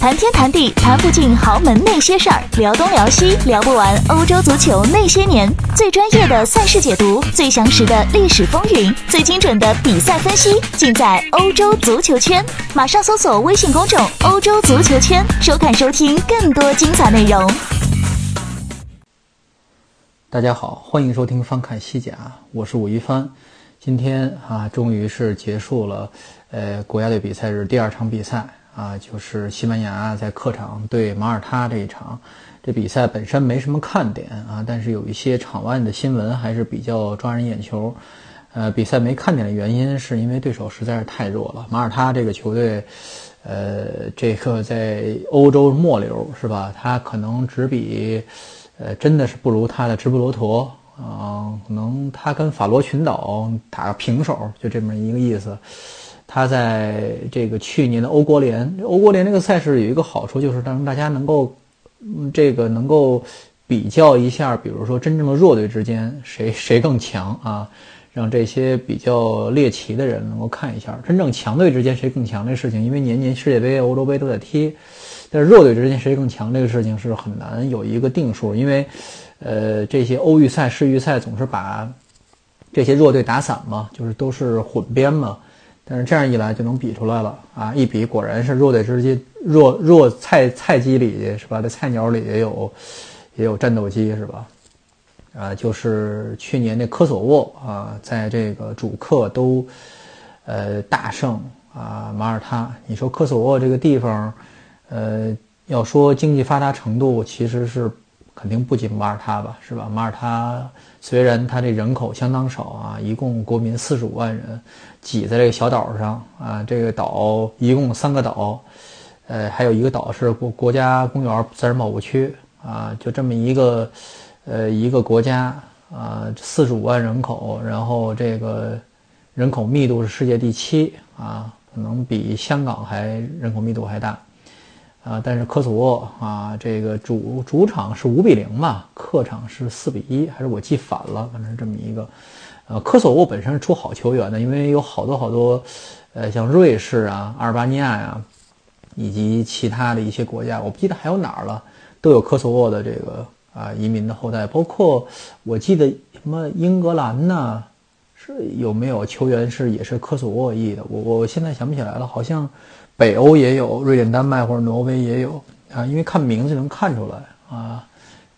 谈天谈地谈不尽豪门那些事儿，聊东聊西聊不完欧洲足球那些年。最专业的赛事解读，最详实的历史风云，最精准的比赛分析，尽在欧洲足球圈。马上搜索微信公众“欧洲足球圈”，收看收听更多精彩内容。大家好，欢迎收听翻看西甲，我是武一帆。今天啊，终于是结束了，呃，国家队比赛日第二场比赛。啊，就是西班牙在客场对马耳他这一场，这比赛本身没什么看点啊，但是有一些场外的新闻还是比较抓人眼球。呃，比赛没看点的原因是因为对手实在是太弱了。马耳他这个球队，呃，这个在欧洲末流是吧？他可能只比，呃，真的是不如他的直布罗陀啊，可能他跟法罗群岛打个平手，就这么一个意思。他在这个去年的欧国联，欧国联这个赛事有一个好处，就是让大家能够，嗯这个能够比较一下，比如说真正的弱队之间谁 谁更强啊，让这些比较猎奇的人能够看一下真正强队之间谁更强这个事情。因为年年世界杯、欧洲杯都在踢，但是弱队之间谁更强这个事情是很难有一个定数，因为，呃，这些欧预赛、世预赛总是把这些弱队打散嘛，就是都是混编嘛。但是这样一来就能比出来了啊！一比果然是弱队之间弱弱菜菜鸡里是吧？这菜鸟里也有也有战斗机是吧？啊，就是去年那科索沃啊，在这个主客都呃大胜啊马耳他。你说科索沃这个地方，呃，要说经济发达程度，其实是肯定不及马耳他吧，是吧？马耳他虽然它这人口相当少啊，一共国民四十五万人。挤在这个小岛上啊，这个岛一共三个岛，呃，还有一个岛是国国家公园自然保护区啊，就这么一个，呃，一个国家啊，四十五万人口，然后这个人口密度是世界第七啊，可能比香港还人口密度还大啊，但是科索沃啊，这个主主场是五比零嘛，客场是四比一，还是我记反了，反正是这么一个。呃，科索沃本身是出好球员的，因为有好多好多，呃，像瑞士啊、阿尔巴尼亚呀，以及其他的一些国家，我不记得还有哪儿了，都有科索沃的这个啊移民的后代。包括我记得什么英格兰呢，是有没有球员是也是科索沃裔的？我我现在想不起来了，好像北欧也有，瑞典、丹麦或者挪威也有啊，因为看名字能看出来啊，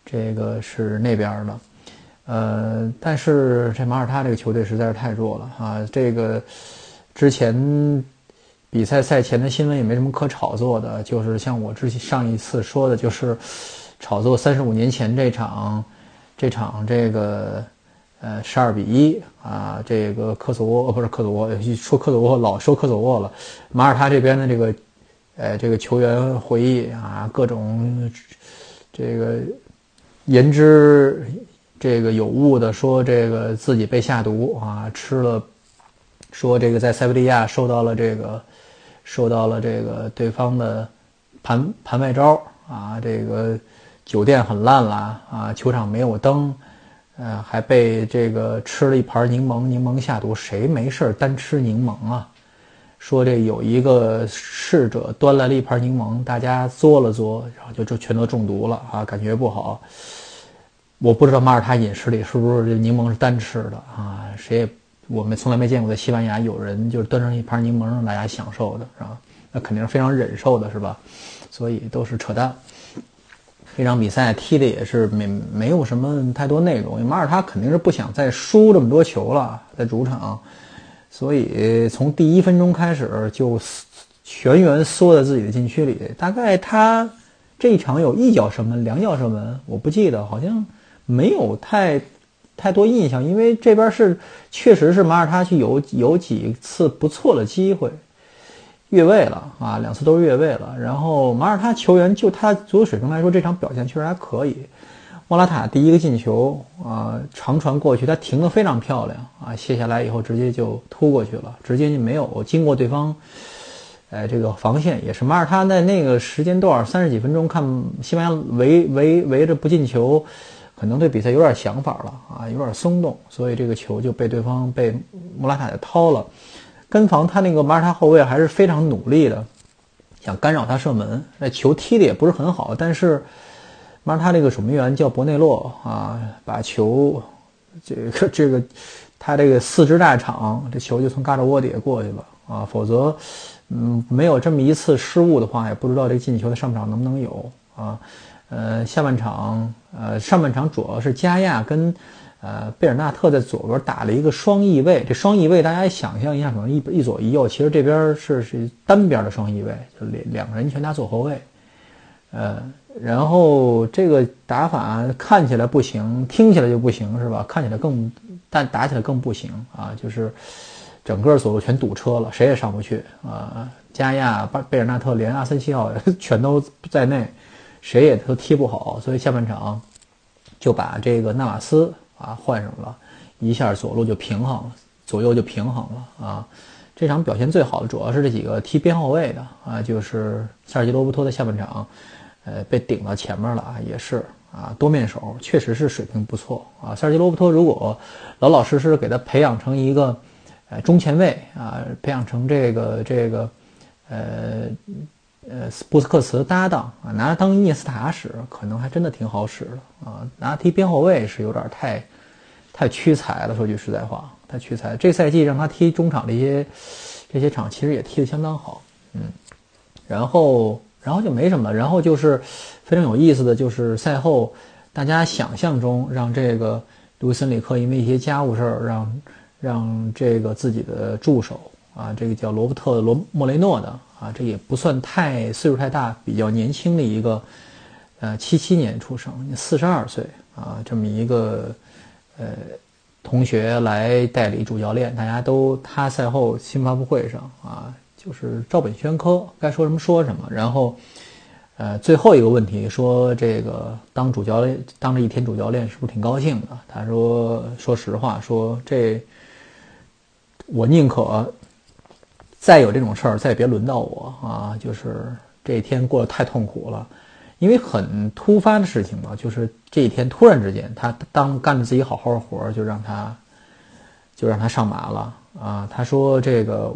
这个是那边的。呃，但是这马耳他这个球队实在是太弱了啊！这个之前比赛赛前的新闻也没什么可炒作的，就是像我之前上一次说的，就是炒作三十五年前这场这场这个呃十二比一啊，这个科索沃不是科索沃，说科索沃老说科索沃了，马耳他这边的这个呃这个球员回忆啊，各种这个言之。这个有误的说，这个自己被下毒啊，吃了，说这个在塞维利亚受到了这个，受到了这个对方的盘盘外招啊，这个酒店很烂啦啊，球场没有灯，呃，还被这个吃了一盘柠檬，柠檬下毒，谁没事单吃柠檬啊？说这有一个侍者端来了一盘柠檬，大家嘬了嘬，然后就就全都中毒了啊，感觉不好。我不知道马耳他饮食里是不是这柠檬是单吃的啊？谁也我们从来没见过在西班牙有人就是端上一盘柠檬让大家享受的，是吧？那肯定是非常忍受的，是吧？所以都是扯淡。这场比赛踢的也是没没有什么太多内容，马耳他肯定是不想再输这么多球了，在主场，所以从第一分钟开始就全员缩在自己的禁区里。大概他这一场有一脚射门，两脚射门，我不记得，好像。没有太太多印象，因为这边是确实是马耳他去有有几次不错的机会越位了啊，两次都是越位了。然后马耳他球员就他足球水平来说，这场表现确实还可以。莫拉塔第一个进球啊，长传过去，他停的非常漂亮啊，卸下来以后直接就突过去了，直接就没有经过对方哎这个防线，也是马耳他在那个时间段三十几分钟看西班牙围围围着不进球。可能对比赛有点想法了啊，有点松动，所以这个球就被对方被穆拉塔给掏了。跟防他那个马尔他后卫还是非常努力的，想干扰他射门。那球踢的也不是很好，但是，马尔他这个守门员叫博内洛啊，把球这个这个他这个四肢大场，这球就从嘎肢窝底下过去了啊。否则，嗯，没有这么一次失误的话，也不知道这进球的上半场能不能有啊。呃，下半场，呃，上半场主要是加亚跟。呃，贝尔纳特在左边打了一个双翼位，这双翼位大家想象一下，可能一一左一右，其实这边是是单边的双翼位，就两两个人全打左后卫。呃，然后这个打法看起来不行，听起来就不行，是吧？看起来更，但打起来更不行啊！就是整个左路全堵车了，谁也上不去啊！加亚、巴贝尔纳特连阿森西奥 全都在内，谁也都踢不好，所以下半场就把这个纳瓦斯。啊，换上了，一下左路就平衡了，左右就平衡了啊！这场表现最好的主要是这几个踢边后卫的啊，就是塞尔吉罗伯托在下半场，呃，被顶到前面了啊，也是啊，多面手，确实是水平不错啊。塞尔吉罗伯托如果老老实实给他培养成一个呃中前卫啊，培养成这个这个呃呃布斯克茨搭档啊，拿他当涅斯塔使，可能还真的挺好使的啊。拿他踢边后卫是有点太。太屈才了，说句实在话，太屈才。这赛季让他踢中场这些这些场，其实也踢得相当好，嗯。然后，然后就没什么了。然后就是非常有意思的就是赛后，大家想象中让这个卢森里克因为一些家务事儿，让让这个自己的助手啊，这个叫罗伯特罗莫雷诺的啊，这也不算太岁数太大，比较年轻的一个，呃，七七年出生，四十二岁啊，这么一个。呃，同学来代理主教练，大家都他赛后新发布会上啊，就是照本宣科，该说什么说什么。然后，呃，最后一个问题说这个当主教练当了一天主教练是不是挺高兴的？他说，说实话，说这我宁可再有这种事儿，再也别轮到我啊！就是这一天过得太痛苦了。因为很突发的事情嘛，就是这一天突然之间，他当干着自己好好的活儿，就让他，就让他上马了啊！他说这个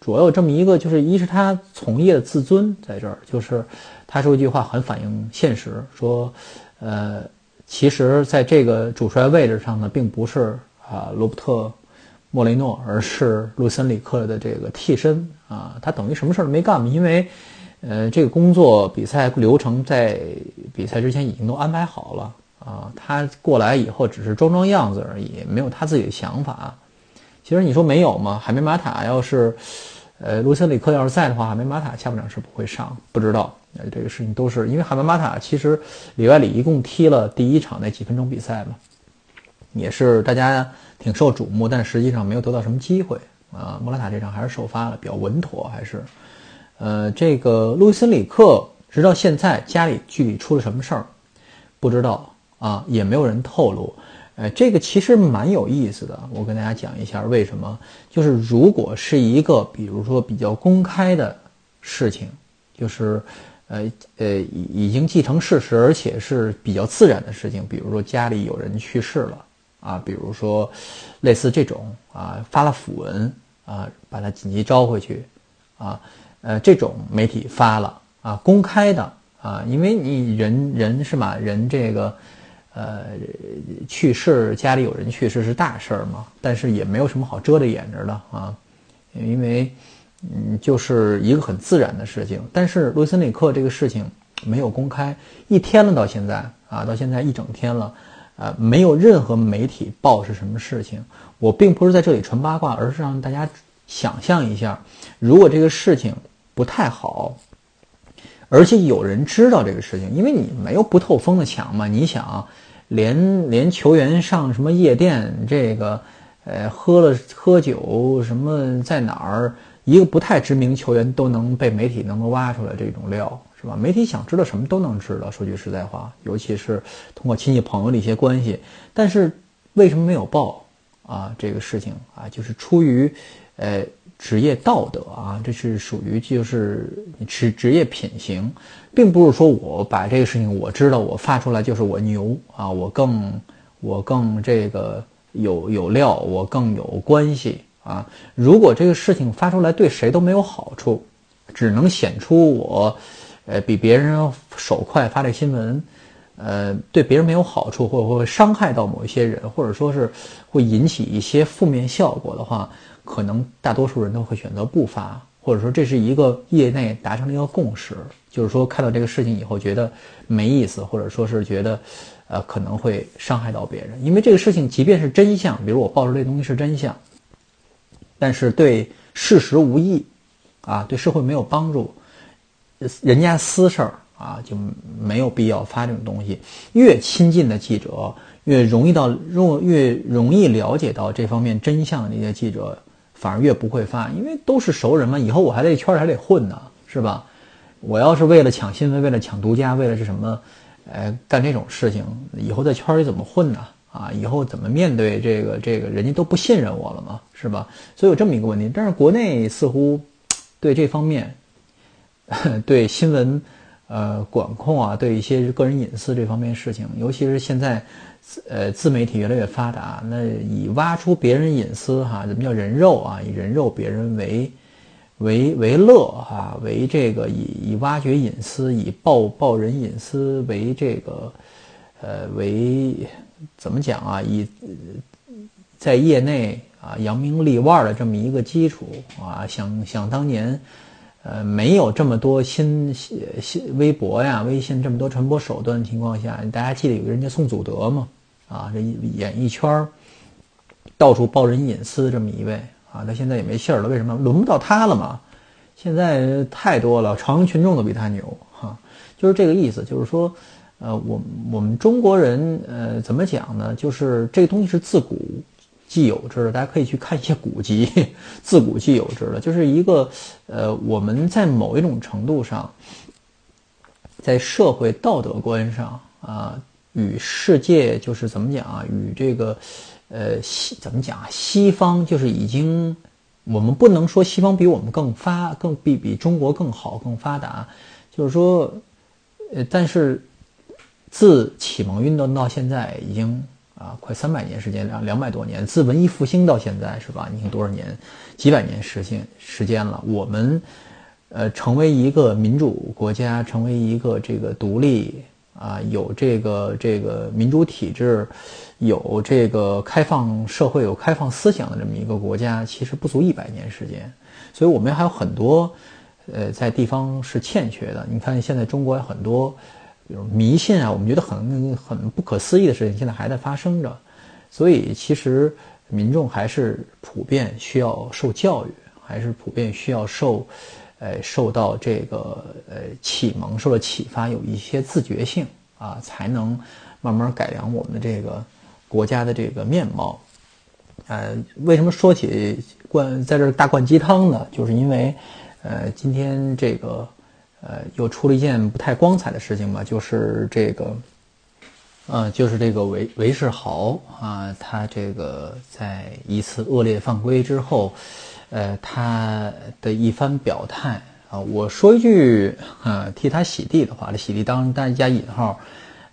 主要有这么一个，就是一是他从业的自尊在这儿，就是他说一句话很反映现实，说呃，其实在这个主帅位置上呢，并不是啊罗伯特莫雷诺，而是路森里克的这个替身啊，他等于什么事儿都没干嘛，因为。呃，这个工作比赛流程在比赛之前已经都安排好了啊。他过来以后只是装装样子而已，没有他自己的想法。其实你说没有吗？海梅马塔要是，呃，卢森里克要是在的话，海梅马塔下半场是不会上。不知道，呃，这个事情都是因为海梅马塔其实里外里一共踢了第一场那几分钟比赛嘛，也是大家挺受瞩目，但实际上没有得到什么机会啊。莫拉塔这场还是首发了，比较稳妥，还是。呃，这个路易森里克直到现在家里具体出了什么事儿，不知道啊，也没有人透露。呃，这个其实蛮有意思的，我跟大家讲一下为什么。就是如果是一个比如说比较公开的事情，就是呃呃已已经既成事实，而且是比较自然的事情，比如说家里有人去世了啊，比如说类似这种啊发了讣文啊，把他紧急招回去啊。呃，这种媒体发了啊，公开的啊，因为你人人是嘛，人这个，呃，去世家里有人去世是大事儿嘛，但是也没有什么好遮着掩着的啊，因为嗯，就是一个很自然的事情。但是卢森里克这个事情没有公开，一天了到现在啊，到现在一整天了，啊，没有任何媒体报是什么事情。我并不是在这里传八卦，而是让大家想象一下，如果这个事情。不太好，而且有人知道这个事情，因为你没有不透风的墙嘛。你想，连连球员上什么夜店，这个，呃，喝了喝酒什么，在哪儿，一个不太知名球员都能被媒体能够挖出来这种料，吧？媒体想知道什么都能知道。说句实在话，尤其是通过亲戚朋友的一些关系，但是为什么没有报啊？这个事情啊，就是出于，呃。职业道德啊，这是属于就是职职业品行，并不是说我把这个事情我知道我发出来就是我牛啊，我更我更这个有有料，我更有关系啊。如果这个事情发出来对谁都没有好处，只能显出我，呃，比别人手快发这新闻，呃，对别人没有好处，或者会伤害到某一些人，或者说是会引起一些负面效果的话，可能大多数人都会选择不发，或者说这是一个业内达成了一个共识，就是说看到这个事情以后觉得没意思，或者说是觉得，呃，可能会伤害到别人，因为这个事情即便是真相，比如我报出这东西是真相。但是对事实无益，啊，对社会没有帮助，人家私事儿啊就没有必要发这种东西。越亲近的记者，越容易到容越容易了解到这方面真相的那些记者，反而越不会发，因为都是熟人嘛。以后我还在圈里还得混呢，是吧？我要是为了抢新闻，为了抢独家，为了是什么，呃，干这种事情，以后在圈里怎么混呢？啊，以后怎么面对这个这个人家都不信任我了嘛，是吧？所以有这么一个问题。但是国内似乎对这方面，对新闻呃管控啊，对一些个人隐私这方面事情，尤其是现在呃自媒体越来越发达，那以挖出别人隐私哈，怎么叫人肉啊？以人肉别人为为为乐哈，为这个以以挖掘隐私，以爆爆人隐私为这个呃为。怎么讲啊？以在业内啊扬名立万的这么一个基础啊，想想当年，呃，没有这么多新新微博呀、微信这么多传播手段的情况下，大家记得有个人叫宋祖德吗？啊，这演艺圈到处爆人隐私这么一位啊，他现在也没信儿了，为什么？轮不到他了嘛？现在太多了，朝阳群众都比他牛哈，就是这个意思，就是说。呃，我我们中国人，呃，怎么讲呢？就是这个东西是自古既有之的，大家可以去看一些古籍，自古既有之的，就是一个，呃，我们在某一种程度上，在社会道德观上啊，与世界就是怎么讲啊，与这个，呃，西怎么讲啊？西方就是已经，我们不能说西方比我们更发，更比比中国更好、更发达，就是说，呃，但是。自启蒙运动到现在已经啊快三百年时间，两两百多年。自文艺复兴到现在是吧？你看多少年，几百年时间时间了。我们呃成为一个民主国家，成为一个这个独立啊有这个这个民主体制，有这个开放社会，有开放思想的这么一个国家，其实不足一百年时间。所以我们还有很多呃在地方是欠缺的。你看现在中国有很多。比如迷信啊，我们觉得很很不可思议的事情，现在还在发生着，所以其实民众还是普遍需要受教育，还是普遍需要受，呃，受到这个呃启蒙，受到启发，有一些自觉性啊，才能慢慢改良我们的这个国家的这个面貌。呃，为什么说起灌在这大灌鸡汤呢？就是因为，呃，今天这个。呃，又出了一件不太光彩的事情吧，就是这个，呃，就是这个韦韦世豪啊，他这个在一次恶劣犯规之后，呃，他的一番表态啊，我说一句啊，替他洗地的话，这洗地当然加引号，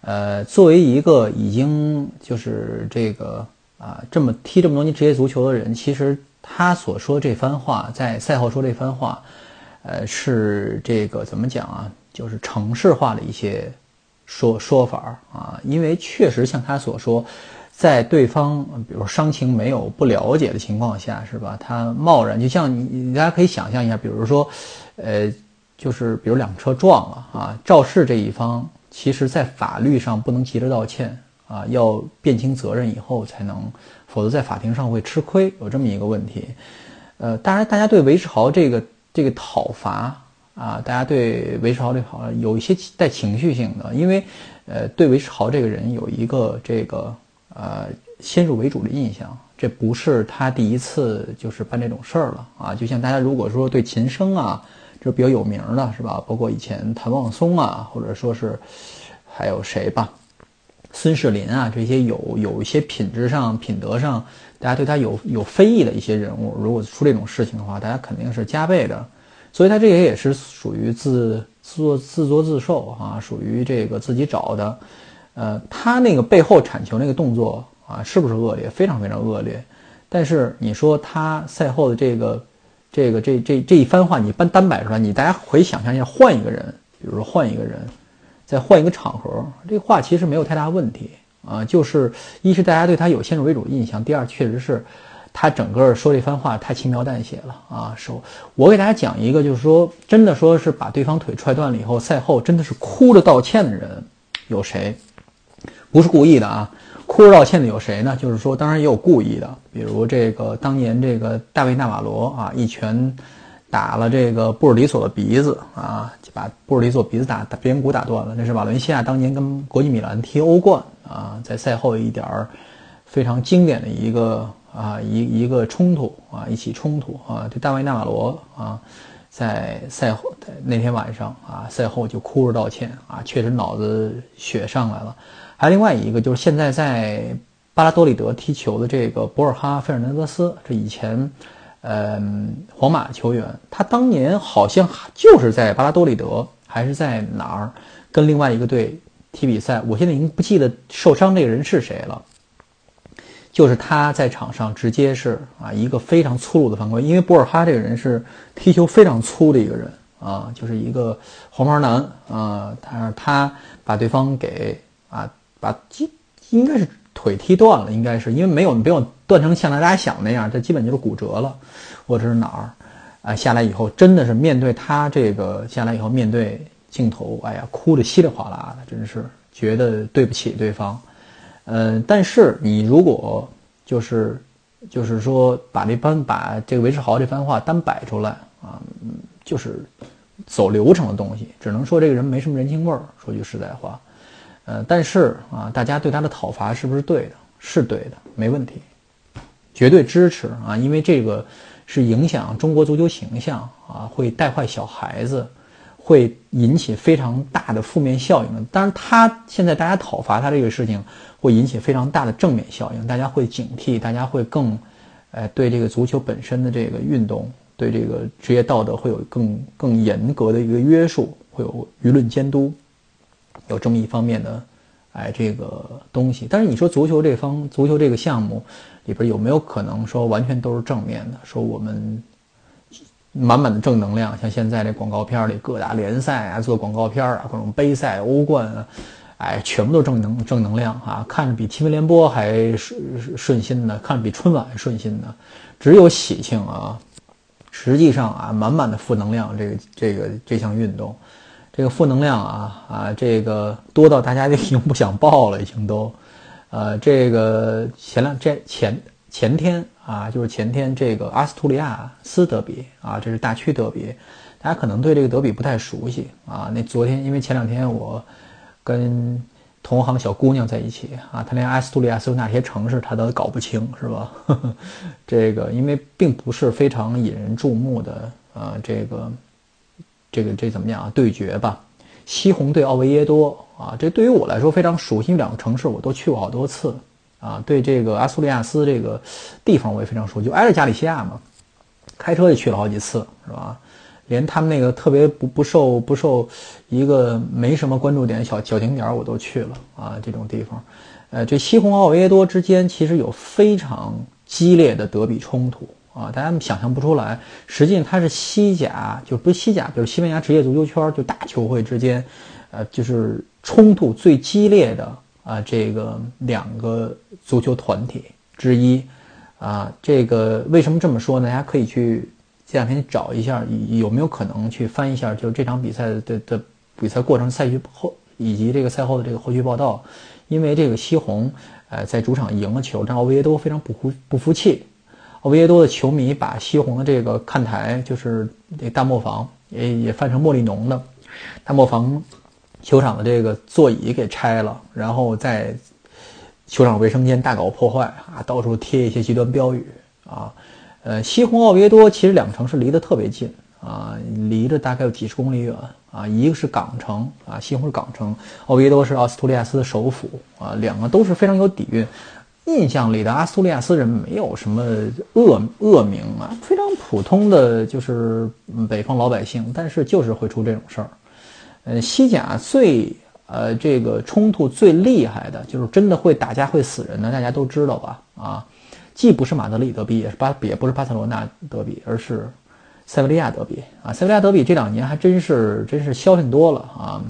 呃，作为一个已经就是这个啊这么踢这么多年职业足球的人，其实他所说这番话，在赛后说这番话。呃，是这个怎么讲啊？就是城市化的一些说说法啊，因为确实像他所说，在对方比如伤情没有不了解的情况下，是吧？他贸然就像你，大家可以想象一下，比如说，呃，就是比如两车撞了啊，肇事这一方其实在法律上不能急着道歉啊，要辨清责任以后才能，否则在法庭上会吃亏，有这么一个问题。呃，当然，大家对韦世豪这个。这个讨伐啊，大家对韦世豪这个好有一些带情绪性的，因为，呃，对韦世豪这个人有一个这个呃先入为主的印象，这不是他第一次就是办这种事儿了啊。就像大家如果说对秦升啊，这比较有名的是吧？包括以前谭望松啊，或者说是还有谁吧，孙世林啊，这些有有一些品质上、品德上。大家对他有有非议的一些人物，如果出这种事情的话，大家肯定是加倍的。所以他这个也是属于自自作自作自受啊，属于这个自己找的。呃，他那个背后铲球那个动作啊，是不是恶劣？非常非常恶劣。但是你说他赛后的这个这个这这这一番话你单单摆出来，你大家可以想象一下，换一个人，比如说换一个人，再换一个场合，这话其实没有太大问题啊。就是一是大家对他有先入为主的印象，第二确实是他整个说这番话太轻描淡写了啊。说，我给大家讲一个，就是说真的说是把对方腿踹断了以后，赛后真的是哭着道歉的人有谁？不是故意的啊。哭着道歉的有谁呢？就是说，当然也有故意的，比如这个当年这个大卫纳瓦罗啊，一拳打了这个布尔里索的鼻子啊，就把布尔里索鼻子打打鼻骨打断了。那是瓦伦西亚当年跟国际米兰踢欧冠啊，在赛后一点儿非常经典的一个啊一一个冲突啊，一起冲突啊，这大卫纳瓦罗啊，在赛后那天晚上啊，赛后就哭着道歉啊，确实脑子血上来了。还有另外一个，就是现在在巴拉多里德踢球的这个博尔哈·费尔南德斯，这以前，嗯，皇马球员，他当年好像就是在巴拉多里德还是在哪儿跟另外一个队踢比赛，我现在已经不记得受伤这个人是谁了。就是他在场上直接是啊一个非常粗鲁的犯规，因为博尔哈这个人是踢球非常粗的一个人啊，就是一个黄毛男啊，他他把对方给啊。把基应该是腿踢断了，应该是因为没有没有断成像大家想那样，这基本就是骨折了，或者是哪儿啊？下来以后真的是面对他这个下来以后面对镜头，哎呀，哭得稀里哗啦的，真是觉得对不起对方。嗯，但是你如果就是就是说把这番把这个韦世豪这番话单摆出来啊，就是走流程的东西，只能说这个人没什么人情味儿。说句实在话。呃，但是啊，大家对他的讨伐是不是对的？是对的，没问题，绝对支持啊！因为这个是影响中国足球形象啊，会带坏小孩子，会引起非常大的负面效应的。当然，他现在大家讨伐他这个事情，会引起非常大的正面效应，大家会警惕，大家会更，呃，对这个足球本身的这个运动，对这个职业道德会有更更严格的一个约束，会有舆论监督。有这么一方面的，哎，这个东西。但是你说足球这方，足球这个项目里边有没有可能说完全都是正面的？说我们满满的正能量，像现在这广告片里各大联赛啊，做广告片啊，各种杯赛、欧冠啊，哎，全部都正能正能量啊，看着比新闻联播还顺顺心的，看着比春晚还顺心的，只有喜庆啊。实际上啊，满满的负能量。这个这个这项运动。这个负能量啊啊，这个多到大家就已经不想报了，已经都，呃，这个前两这前前天啊，就是前天这个阿斯图里亚斯德比啊，这是大区德比，大家可能对这个德比不太熟悉啊。那昨天因为前两天我跟同行小姑娘在一起啊，她连阿斯图里亚斯有哪些城市她都搞不清是吧？呵 呵这个因为并不是非常引人注目的呃这个。这个这怎么讲啊？对决吧，西红对奥维耶多啊，这对于我来说非常熟悉，两个城市我都去过好多次啊。对这个阿苏利亚斯这个地方我也非常熟悉，就挨着加利西亚嘛，开车也去了好几次，是吧？连他们那个特别不不受不受一个没什么关注点小小景点我都去了啊。这种地方，呃，这西红奥维耶多之间其实有非常激烈的德比冲突。啊，大家想象不出来，实际上它是西甲，就不是西甲，就是西班牙职业足球圈，就大球会之间，呃，就是冲突最激烈的啊，这个两个足球团体之一，啊，这个为什么这么说呢？大家可以去这两天找一下，有没有可能去翻一下，就是这场比赛的的比赛过程、赛局后以及这个赛后的这个后续报道，因为这个西红，呃，在主场赢了球，但奥维耶多非常不服不服气。奥维耶多的球迷把西红的这个看台，就是这大磨坊，也也翻成莫利农的大磨坊球场的这个座椅给拆了，然后在球场卫生间大搞破坏啊，到处贴一些极端标语啊。呃，西红奥维耶多其实两个城市离得特别近啊，离着大概有几十公里远啊。一个是港城啊，西红是港城，奥维耶多是奥斯图利亚斯的首府啊，两个都是非常有底蕴。印象里的阿苏利亚斯人没有什么恶恶名啊，非常普通的就是北方老百姓，但是就是会出这种事儿。呃，西甲最呃这个冲突最厉害的就是真的会打架会死人的，大家都知道吧？啊，既不是马德里德比，也是巴也不是巴塞罗那德比，而是塞维利亚德比啊，塞维利亚德比这两年还真是真是消停多了啊！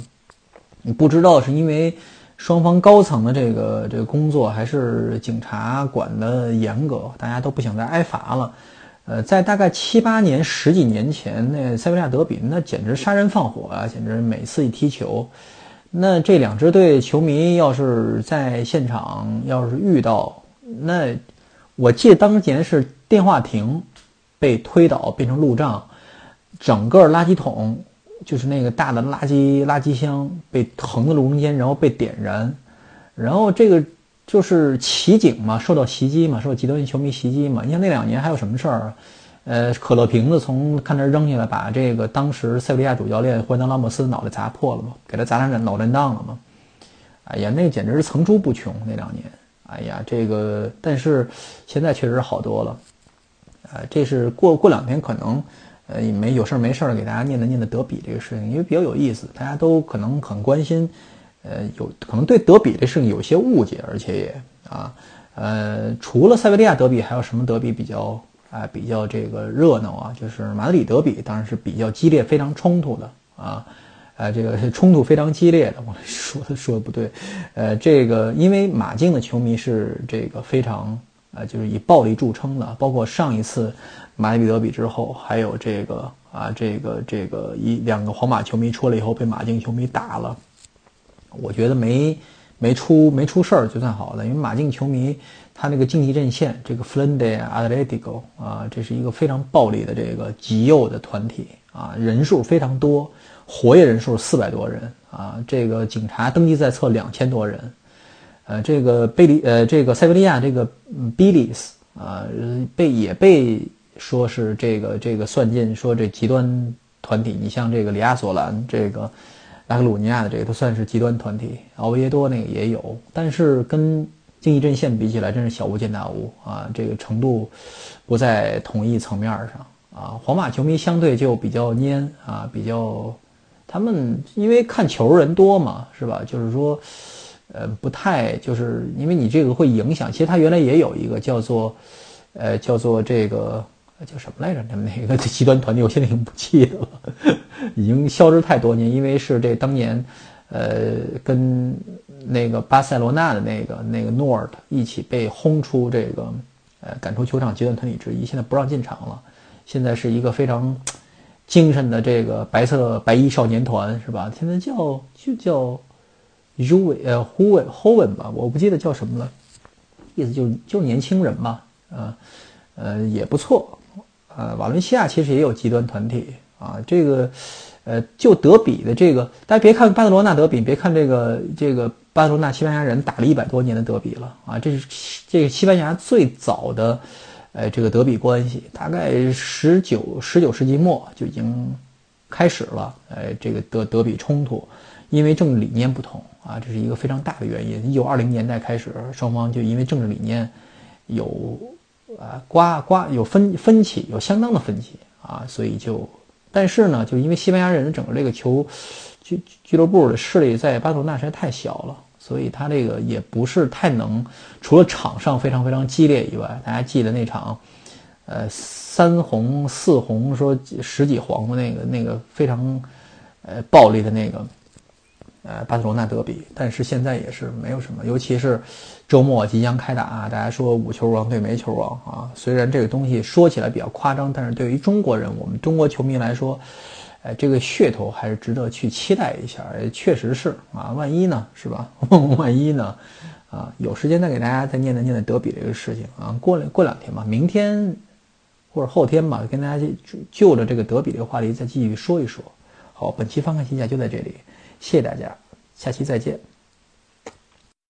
你不知道是因为双方高层的这个这个工作，还是警察管的严格，大家都不想再挨罚了。呃，在大概七八年、十几年前，那塞维利亚德比那简直杀人放火啊！简直每次一踢球，那这两支队球迷要是在现场，要是遇到那，我记得当年是电话亭。被推倒变成路障，整个垃圾桶就是那个大的垃圾垃圾箱被横在路中间，然后被点燃，然后这个就是骑警嘛，受到袭击嘛，受到极端球迷袭击嘛。你像那两年还有什么事儿？呃，可乐瓶子从看台扔下来，把这个当时塞维利亚主教练霍德拉莫斯脑袋砸破了嘛，给他砸成脑震荡了嘛。哎呀，那简直是层出不穷那两年。哎呀，这个但是现在确实好多了。呃，这是过过两天可能，呃，没有事儿没事儿给大家念叨念叨德比这个事情，因为比较有意思，大家都可能很关心，呃，有可能对德比这事情有些误解，而且也啊，呃，除了塞维利亚德比，还有什么德比比较啊比较这个热闹啊？就是马德里德比，当然是比较激烈、非常冲突的啊，呃，这个 冲突非常激烈的，我说的说的不对，呃，这个因为马竞的球迷是这个非常。啊，就是以暴力著称的，包括上一次马德里德比之后，还有这个啊，这个这个一两个皇马球迷出来以后被马竞球迷打了，我觉得没没出没出事儿就算好了，因为马竞球迷他那个竞技阵线，这个 Flende Atletico 啊，这是一个非常暴力的这个极右的团体啊，人数非常多，活跃人数四百多人啊，这个警察登记在册两千多人。呃，这个贝利，呃，这个塞维利亚，这个比利斯啊，被也被说是这个这个算进说这极端团体。你像这个里亚索兰，这个拉克鲁尼亚的这个都算是极端团体。奥维耶多那个也有，但是跟竞技阵线比起来，真是小巫见大巫啊！这个程度不在同一层面上啊。皇马球迷相对就比较蔫啊，比较他们因为看球人多嘛，是吧？就是说。呃，不太，就是因为你这个会影响。其实他原来也有一个叫做，呃，叫做这个叫什么来着？他们那个极端团体，我现在已经不记得了，已经消失太多年。因为是这当年，呃，跟那个巴塞罗那的那个那个诺尔一起被轰出这个，呃，赶出球场极端团体之一，现在不让进场了。现在是一个非常 精神的这个白色白衣少年团，是吧？现在叫就叫。U 伟呃胡伟 Hoven 吧，我不记得叫什么了，意思就是就年轻人嘛，啊呃也不错，呃瓦伦西亚其实也有极端团体啊，这个呃就德比的这个，大家别看巴塞罗那德比，别看这个这个巴塞罗那西班牙人打了一百多年的德比了啊，这是这个西班牙最早的呃这个德比关系，大概十九十九世纪末就已经开始了，呃这个德德比冲突，因为政治理念不同。啊，这是一个非常大的原因。一九二零年代开始，双方就因为政治理念有啊瓜瓜有分分歧，有相当的分歧啊，所以就，但是呢，就因为西班牙人整个这个球俱俱乐部的势力在巴塞罗那实在太小了，所以他这个也不是太能，除了场上非常非常激烈以外，大家记得那场，呃，三红四红说十几黄的那个那个非常呃暴力的那个。呃，巴塞罗那德比，但是现在也是没有什么，尤其是周末即将开打，啊大家说五球王对没球王啊。虽然这个东西说起来比较夸张，但是对于中国人，我们中国球迷来说，呃，这个噱头还是值得去期待一下。确实是啊，万一呢，是吧？万一呢？啊，有时间再给大家再念叨念叨德比这个事情啊。过了过两天吧，明天或者后天吧，跟大家就就着这个德比这个话题再继续说一说。好，本期翻看西甲就在这里。谢谢大家，下期再见。